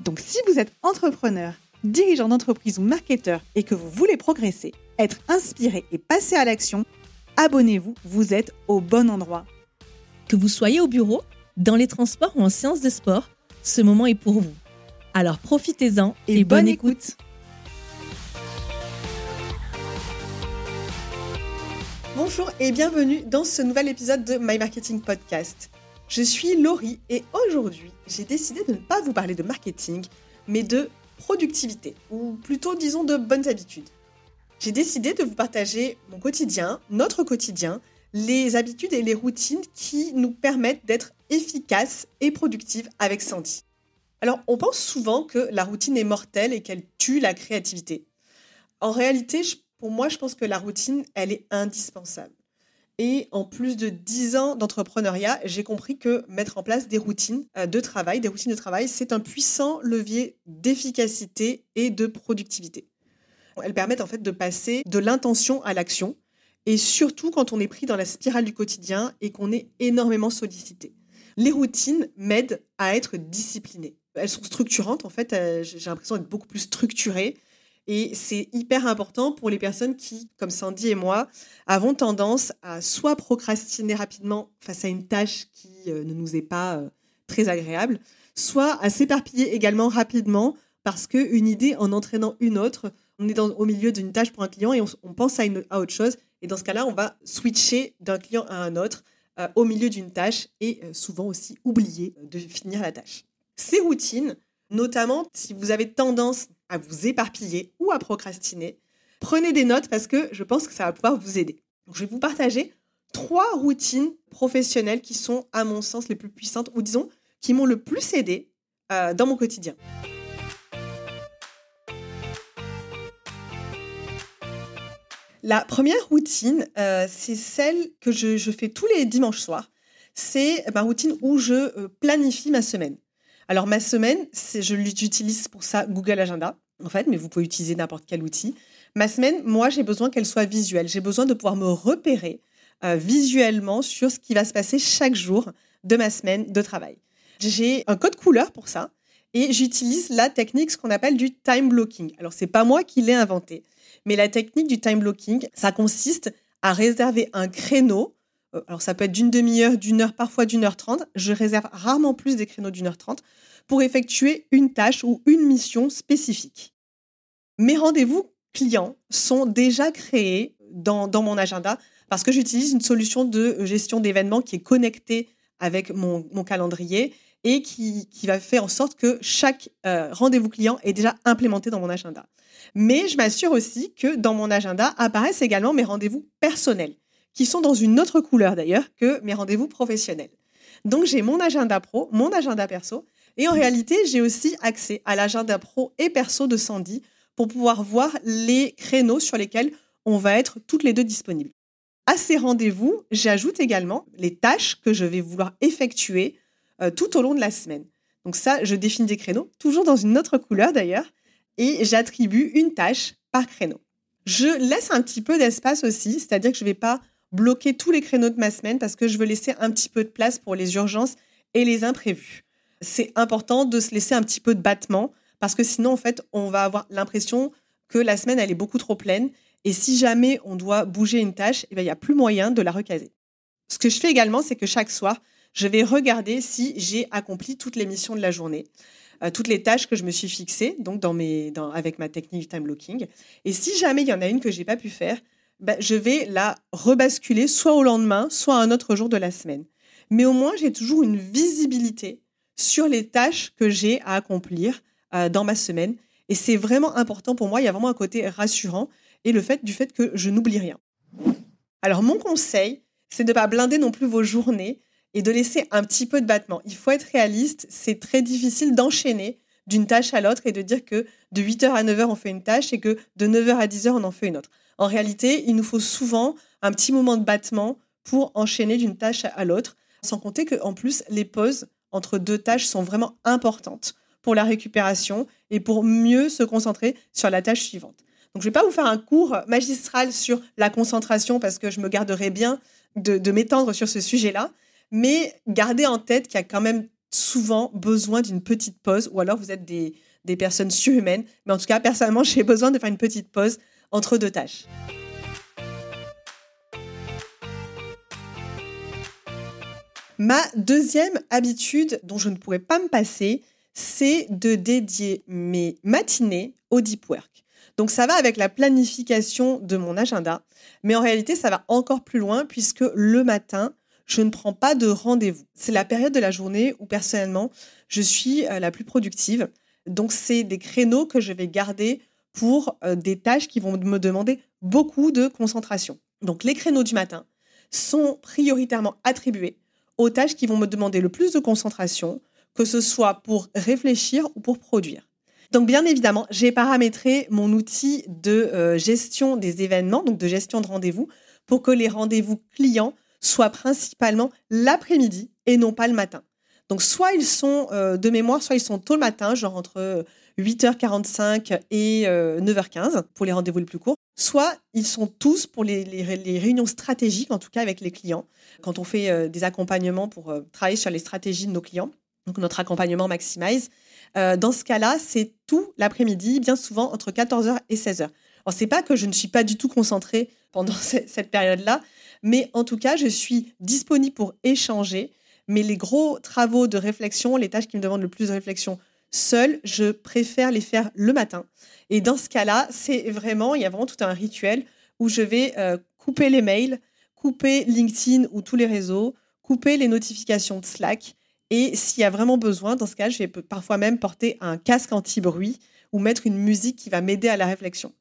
Donc si vous êtes entrepreneur, dirigeant d'entreprise ou marketeur et que vous voulez progresser, être inspiré et passer à l'action, abonnez-vous, vous êtes au bon endroit. Que vous soyez au bureau, dans les transports ou en séance de sport, ce moment est pour vous. Alors profitez-en et, bonne, écoute. Bonjour et bienvenue dans ce nouvel épisode de My Marketing Podcast. Je suis Laurie et aujourd'hui, j'ai décidé de ne pas vous parler de marketing, mais de productivité, ou plutôt disons de bonnes habitudes. J'ai décidé de vous partager mon quotidien, notre quotidien, les habitudes et les routines qui nous permettent d'être efficaces et productives avec Sandy. Alors, on pense souvent que la routine est mortelle et qu'elle tue la créativité. En réalité, pour moi, je pense que la routine, elle est indispensable. Et en plus de 10 ans d'entrepreneuriat, j'ai compris que mettre en place des routines euh, de travail, des routines de travail, c'est un puissant levier d'efficacité et de productivité. Elles permettent en fait de passer de l'intention à l'action, et surtout quand on est pris dans la spirale du quotidien et qu'on est énormément sollicité. Les routines m'aident à être discipliné. Elles sont structurantes, en fait, euh, j'ai l'impression d'être beaucoup plus structurée et c'est hyper important pour les personnes qui, comme Sandy et moi, avons tendance à soit procrastiner rapidement face à une tâche qui euh, ne nous est pas euh, très agréable, soit à s'éparpiller également rapidement parce qu'une idée en entraînant une autre, on est au milieu d'une tâche pour un client et on, pense à, autre chose. Et dans ce cas-là, on va switcher d'un client à un autre euh, au milieu d'une tâche et souvent aussi oublier de finir la tâche. Ces routines, notamment si vous avez tendance à vous éparpiller ou à procrastiner, prenez des notes parce que je pense que ça va pouvoir vous aider. je vais vous partager trois routines professionnelles qui sont, à mon sens, les plus puissantes ou disons, qui m'ont le plus aidé euh, dans mon quotidien. La première routine, euh, c'est celle que je, fais tous les dimanches soirs. C'est ma routine où je euh, planifie ma semaine. Alors ma semaine, je j'utilise pour ça Google Agenda, en fait, mais vous pouvez utiliser n'importe quel outil. Ma semaine, moi, j'ai besoin qu'elle soit visuelle. J'ai besoin de pouvoir me repérer euh, visuellement sur ce qui va se passer chaque jour de ma semaine de travail. J'ai un code couleur pour ça et j'utilise la technique, ce qu'on appelle du time blocking. Alors, c'est pas moi qui l'ai inventé, mais la technique du time blocking, ça consiste à réserver un créneau alors ça peut être d'une demi-heure, d'une heure, parfois d'une heure trente. Je réserve rarement plus des créneaux d'une heure trente pour effectuer une tâche ou une mission spécifique. Mes rendez-vous clients sont déjà créés dans, mon agenda parce que j'utilise une solution de gestion d'événements qui est connectée avec mon, calendrier et qui, va faire en sorte que chaque euh, rendez-vous client est déjà implémenté dans mon agenda. Mais je m'assure aussi que dans mon agenda apparaissent également mes rendez-vous personnels qui sont dans une autre couleur d'ailleurs que mes rendez-vous professionnels. Donc j'ai mon agenda pro, mon agenda perso, et en réalité j'ai aussi accès à l'agenda pro et perso de Sandy pour pouvoir voir les créneaux sur lesquels on va être toutes les deux disponibles. À ces rendez-vous, j'ajoute également les tâches que je vais vouloir effectuer euh, tout au long de la semaine. Donc ça, je définis des créneaux, toujours dans une autre couleur d'ailleurs, et j'attribue une tâche par créneau. Je laisse un petit peu d'espace aussi, c'est-à-dire que je ne vais pas bloquer tous les créneaux de ma semaine parce que je veux laisser un petit peu de place pour les urgences et les imprévus. C'est important de se laisser un petit peu de battement parce que sinon, en fait, on va avoir l'impression que la semaine, elle est beaucoup trop pleine. Et si jamais on doit bouger une tâche, eh ben, il n'y a plus moyen de la recaser. Ce que je fais également, c'est que chaque soir, je vais regarder si j'ai accompli toutes les missions de la journée, euh, toutes les tâches que je me suis fixées, donc dans mes, avec ma technique time blocking. Et si jamais il y en a une que j'ai pas pu faire, bah, je vais la rebasculer soit au lendemain, soit à un autre jour de la semaine. Mais au moins, j'ai toujours une visibilité sur les tâches que j'ai à accomplir euh, dans ma semaine. Et c'est vraiment important pour moi. Il y a vraiment un côté rassurant et le fait du fait que je n'oublie rien. Alors, mon conseil, c'est de ne pas blinder non plus vos journées et de laisser un petit peu de battement. Il faut être réaliste. C'est très difficile d'enchaîner d'une tâche à l'autre et de dire que de 8h à 9h, on fait une tâche et que de 9h à 10h, on en fait une autre. En réalité, il nous faut souvent un petit moment de battement pour enchaîner d'une tâche à l'autre, sans compter qu'en plus, les pauses entre deux tâches sont vraiment importantes pour la récupération et pour mieux se concentrer sur la tâche suivante. Donc, je ne vais pas vous faire un cours magistral sur la concentration parce que je me garderai bien de, m'étendre sur ce sujet-là, mais gardez en tête qu'il y a quand même souvent besoin d'une petite pause ou alors vous êtes des, des personnes surhumaines. Mais en tout cas, personnellement, j'ai besoin de faire une petite pause entre deux tâches. Ma deuxième habitude dont je ne pourrais pas me passer, c'est de dédier mes matinées au deep work. Donc ça va avec la planification de mon agenda, mais en réalité ça va encore plus loin puisque le matin, je ne prends pas de rendez-vous. C'est la période de la journée où personnellement, je suis euh, la plus productive. Donc c'est des créneaux que je vais garder pour euh, des tâches qui vont me demander beaucoup de concentration. Donc les créneaux du matin sont prioritairement attribués aux tâches qui vont me demander le plus de concentration, que ce soit pour réfléchir ou pour produire. Donc bien évidemment, j'ai paramétré mon outil de euh, gestion des événements, donc de gestion de rendez-vous, pour que les rendez-vous clients soient principalement l'après-midi et non pas le matin. Donc soit ils sont euh, de mémoire, soit ils sont tôt le matin, genre entre 8h45 et 9h15 euh, pour les rendez-vous les plus courts, soit ils sont tous pour les, réunions stratégiques, en tout cas avec les clients, quand on fait euh, des accompagnements pour euh, travailler sur les stratégies de nos clients, donc notre accompagnement Maximize. dans ce cas-là, c'est tout l'après-midi, bien souvent entre 14h et 16h. Alors, c'est pas que je ne suis pas du tout concentrée pendant cette période-là, mais en tout cas, je suis disponible pour échanger. Mais les gros travaux de réflexion, les tâches qui me demandent le plus de réflexion seul, je préfère les faire le matin. Et dans ce cas-là, c'est vraiment, il y a vraiment tout un rituel où je vais euh, couper les mails, couper LinkedIn ou tous les réseaux, couper les notifications de Slack. Et s'il y a vraiment besoin, dans ce cas, je vais parfois même porter un casque anti-bruit ou mettre une musique qui va m'aider à la réflexion.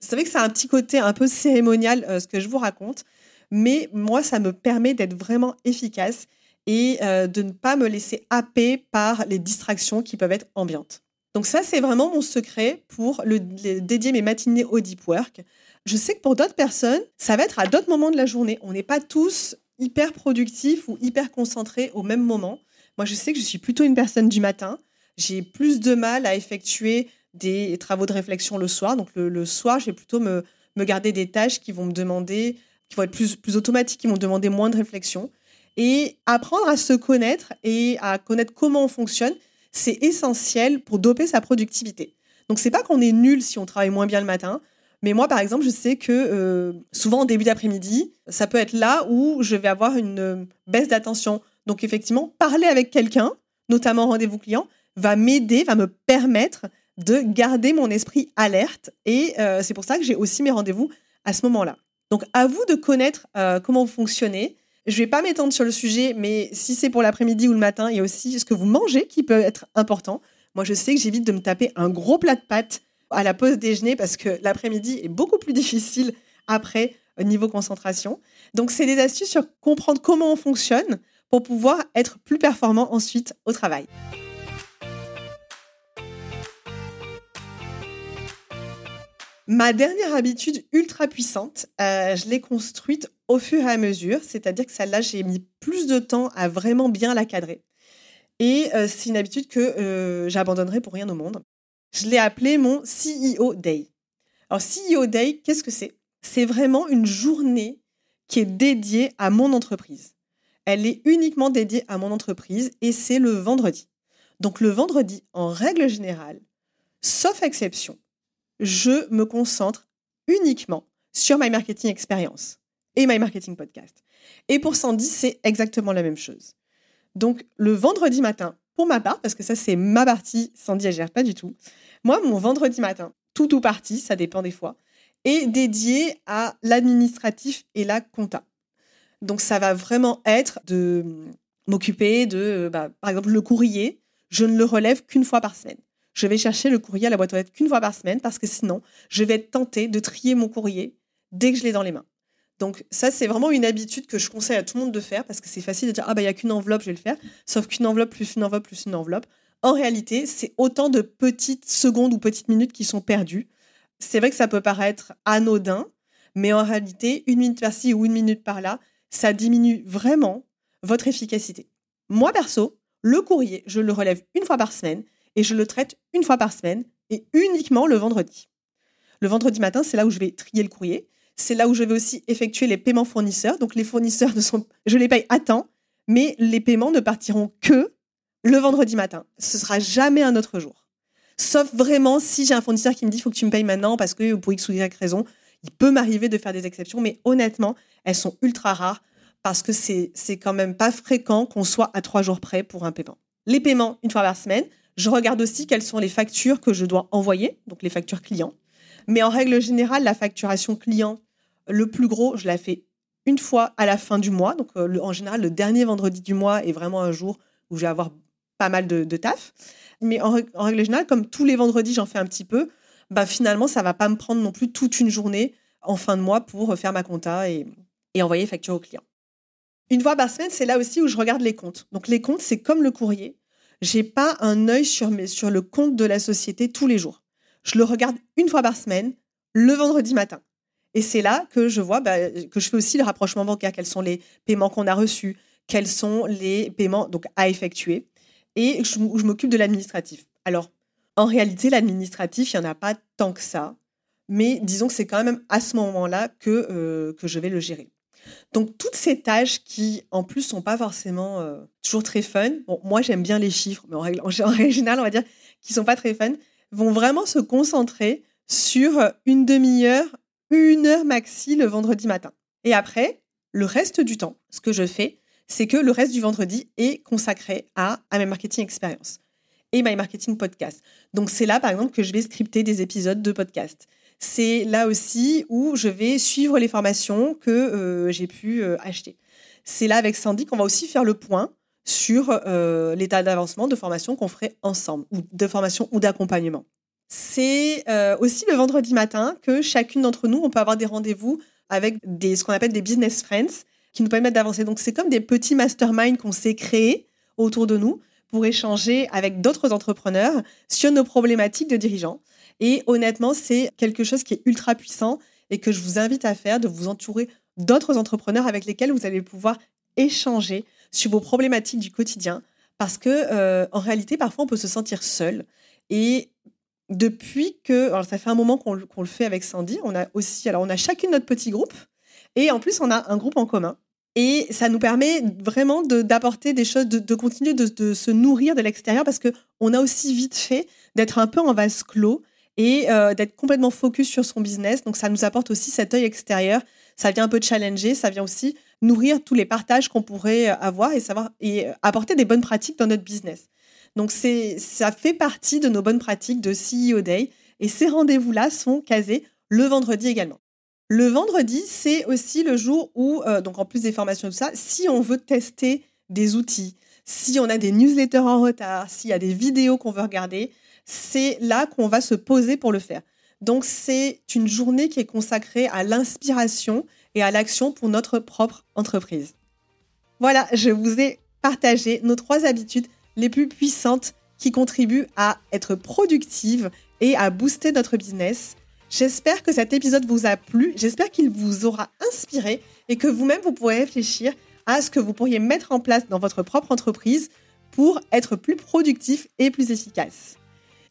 Vous savez que c'est un petit côté un peu cérémonial, euh, ce que je vous raconte, mais moi, ça me permet d'être vraiment efficace et euh, de ne pas me laisser happer par les distractions qui peuvent être ambiantes. Donc ça, c'est vraiment mon secret pour le, dédier mes matinées au deep work. Je sais que pour d'autres personnes, ça va être à d'autres moments de la journée. On n'est pas tous hyper productifs ou hyper concentrés au même moment. Moi, je sais que je suis plutôt une personne du matin. J'ai plus de mal à effectuer des travaux de réflexion le soir. Donc le, soir, je vais plutôt me, me, garder des tâches qui vont me demander, qui vont être plus, plus automatiques, qui vont demander moins de réflexion. Et apprendre à se connaître et à connaître comment on fonctionne, c'est essentiel pour doper sa productivité. Donc c'est pas qu'on est nul si on travaille moins bien le matin, mais moi par exemple, je sais que euh, souvent en début d'après-midi, ça peut être là où je vais avoir une euh, baisse d'attention. Donc effectivement, parler avec quelqu'un, notamment rendez-vous client, va m'aider, va me permettre de garder mon esprit alerte. Et euh, c'est pour ça que j'ai aussi mes rendez-vous à ce moment-là. Donc à vous de connaître comment vous fonctionnez, je vais pas m'étendre sur le sujet, mais si c'est pour l'après-midi ou le matin, il y a aussi ce que vous mangez qui peut être important. Moi, je sais que j'évite de me taper un gros plat de pâtes à la pause déjeuner parce que l'après-midi est beaucoup plus difficile après au niveau concentration. Donc, c'est des astuces sur comprendre comment on fonctionne pour pouvoir être plus performant ensuite au travail. Ma dernière habitude ultra puissante, euh, je l'ai construite au fur et à mesure, c'est-à-dire que celle-là, j'ai mis plus de temps à vraiment bien la cadrer. Et euh, c'est une habitude que euh, j'abandonnerai pour rien au monde. Je l'ai appelée mon CEO Day. Alors, CEO Day, qu'est-ce que c'est? C'est vraiment une journée qui est dédiée à mon entreprise. Elle est uniquement dédiée à mon entreprise et c'est le vendredi. Donc, le vendredi, en règle générale, sauf exception, je me concentre uniquement sur My Marketing Experience et My Marketing Podcast. Et pour Sandy, c'est exactement la même chose. Donc, le vendredi matin, pour ma part, parce que ça, c'est ma partie, Sandy, elle gère pas du tout. Moi, mon vendredi matin, tout ou partie, ça dépend des fois, est dédié à l'administratif et la compta. Donc, ça va vraiment être de m'occuper de, bah, par exemple, le courrier. Je ne le relève qu'une fois par semaine. Je vais chercher le courrier à la boîte aux lettres qu'une fois par semaine parce que sinon, je vais être tentée de trier mon courrier dès que je l'ai dans les mains. Donc ça, c'est vraiment une habitude que je conseille à tout le monde de faire parce que c'est facile de dire ah bah il y a qu'une enveloppe, je vais le faire. Sauf qu'une enveloppe plus une enveloppe plus une enveloppe, En réalité, c'est autant de petites secondes ou petites minutes qui sont perdues. C'est vrai que ça peut paraître anodin, mais en réalité, une minute par-ci ou une minute par-là, ça diminue vraiment votre efficacité. Moi, perso, le courrier, je le relève une fois par semaine et je le traite une fois par semaine et uniquement le vendredi. Le vendredi matin, c'est là où je vais trier le courrier. C'est là où je vais aussi effectuer les paiements fournisseurs. Donc les fournisseurs ne sont, je les paye à temps, mais les paiements ne partiront que le vendredi matin. Ce sera jamais un autre jour. Sauf vraiment si j'ai un fournisseur qui me dit faut que tu me payes maintenant parce que pour X ou Y raison, il peut m'arriver de faire des exceptions, mais honnêtement, elles sont ultra rares parce que c'est quand même pas fréquent qu'on soit à trois jours près pour un paiement. Les paiements, une fois par semaine. Je regarde aussi quelles sont les factures que je dois envoyer, donc les factures clients. Mais en règle générale, la facturation client, le plus gros, je la fais une fois à la fin du mois. Donc euh, en général, le dernier vendredi du mois est vraiment un jour où je vais avoir pas mal de, taf. Mais en, règle générale, comme tous les vendredis, j'en fais un petit peu, bah finalement, ça va pas me prendre non plus toute une journée en fin de mois pour faire ma compta et, et envoyer facture au client. Une fois par semaine, c'est là aussi où je regarde les comptes. Donc les comptes, c'est comme le courrier. J'ai pas un œil sur, le compte de la société tous les jours. Je le regarde une fois par semaine, le vendredi matin. Et c'est là que je vois bah, que je fais aussi le rapprochement bancaire. Quels sont les paiements qu'on a reçus? Quels sont les paiements donc à effectuer? Et je, je m'occupe de l'administratif. Alors, en réalité, l'administratif, il n'y en a pas tant que ça. Mais disons que c'est quand même à ce moment-là que, euh, que je vais le gérer. Donc, toutes ces tâches qui, en plus, sont pas forcément euh, toujours très fun. Moi, j'aime bien les chiffres, mais en règle, en on va dire qu'ils sont pas très fun, vont vraiment se concentrer sur une demi-heure, une heure maxi le vendredi matin. Et après, le reste du temps, ce que je fais, c'est que le reste du vendredi est consacré à, à mes marketing expérience et My Marketing Podcast. Donc c'est là, par exemple, que je vais scripter des épisodes de podcast. C'est là aussi où je vais suivre les formations que euh, j'ai pu euh, acheter. C'est là avec Sandy qu'on va aussi faire le point sur euh, l'état d'avancement de formation qu'on ferait ensemble, ou de formation ou d'accompagnement. C'est aussi le vendredi matin que chacune d'entre nous, on peut avoir des rendez-vous avec ce qu'on appelle des business friends qui nous permettent d'avancer. Donc c'est comme des petits masterminds qu'on s'est créés autour de nous pour échanger avec d'autres entrepreneurs sur nos problématiques de dirigeants. Et honnêtement, c'est quelque chose qui est ultra puissant et que je vous invite à faire, de vous entourer d'autres entrepreneurs avec lesquels vous allez pouvoir échanger sur vos problématiques du quotidien. Parce que euh, en réalité, parfois, on peut se sentir seul. Et depuis que, alors ça fait un moment qu'on le fait avec Sandy, on a aussi, alors on a chacune notre petit groupe, et en plus on a un groupe en commun. Et ça nous permet vraiment d'apporter des choses, de, continuer de, se nourrir de l'extérieur parce qu'on a aussi vite fait d'être un peu en vase clos et euh, d'être complètement focus sur son business. Donc ça nous apporte aussi cet œil extérieur. Ça vient un peu challenger, ça vient aussi nourrir tous les partages qu'on pourrait avoir et savoir et apporter des bonnes pratiques dans notre business. Donc c'est ça fait partie de nos bonnes pratiques de CEO Day et ces rendez-vous-là sont casés le vendredi également. Le vendredi, c'est aussi le jour où, euh, donc en plus des formations tout ça, si on veut tester des outils, si on a des newsletters en retard, s'il y a des vidéos qu'on veut regarder, c'est là qu'on va se poser pour le faire. Donc c'est une journée qui est consacrée à l'inspiration et à l'action pour notre propre entreprise. Voilà, je vous ai partagé nos trois habitudes les plus puissantes qui contribuent à être productives et à booster notre business. J'espère que cet épisode vous a plu, j'espère qu'il vous aura inspiré et que vous-même vous pourrez réfléchir à ce que vous pourriez mettre en place dans votre propre entreprise pour être plus productif et plus efficace.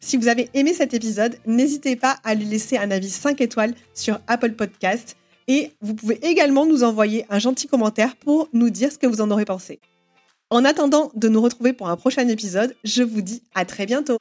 Si vous avez aimé cet épisode, n'hésitez pas à lui laisser un avis 5 étoiles sur Apple Podcast et vous pouvez également nous envoyer un gentil commentaire pour nous dire ce que vous en aurez pensé. En attendant de nous retrouver pour un prochain épisode, je vous dis à très bientôt.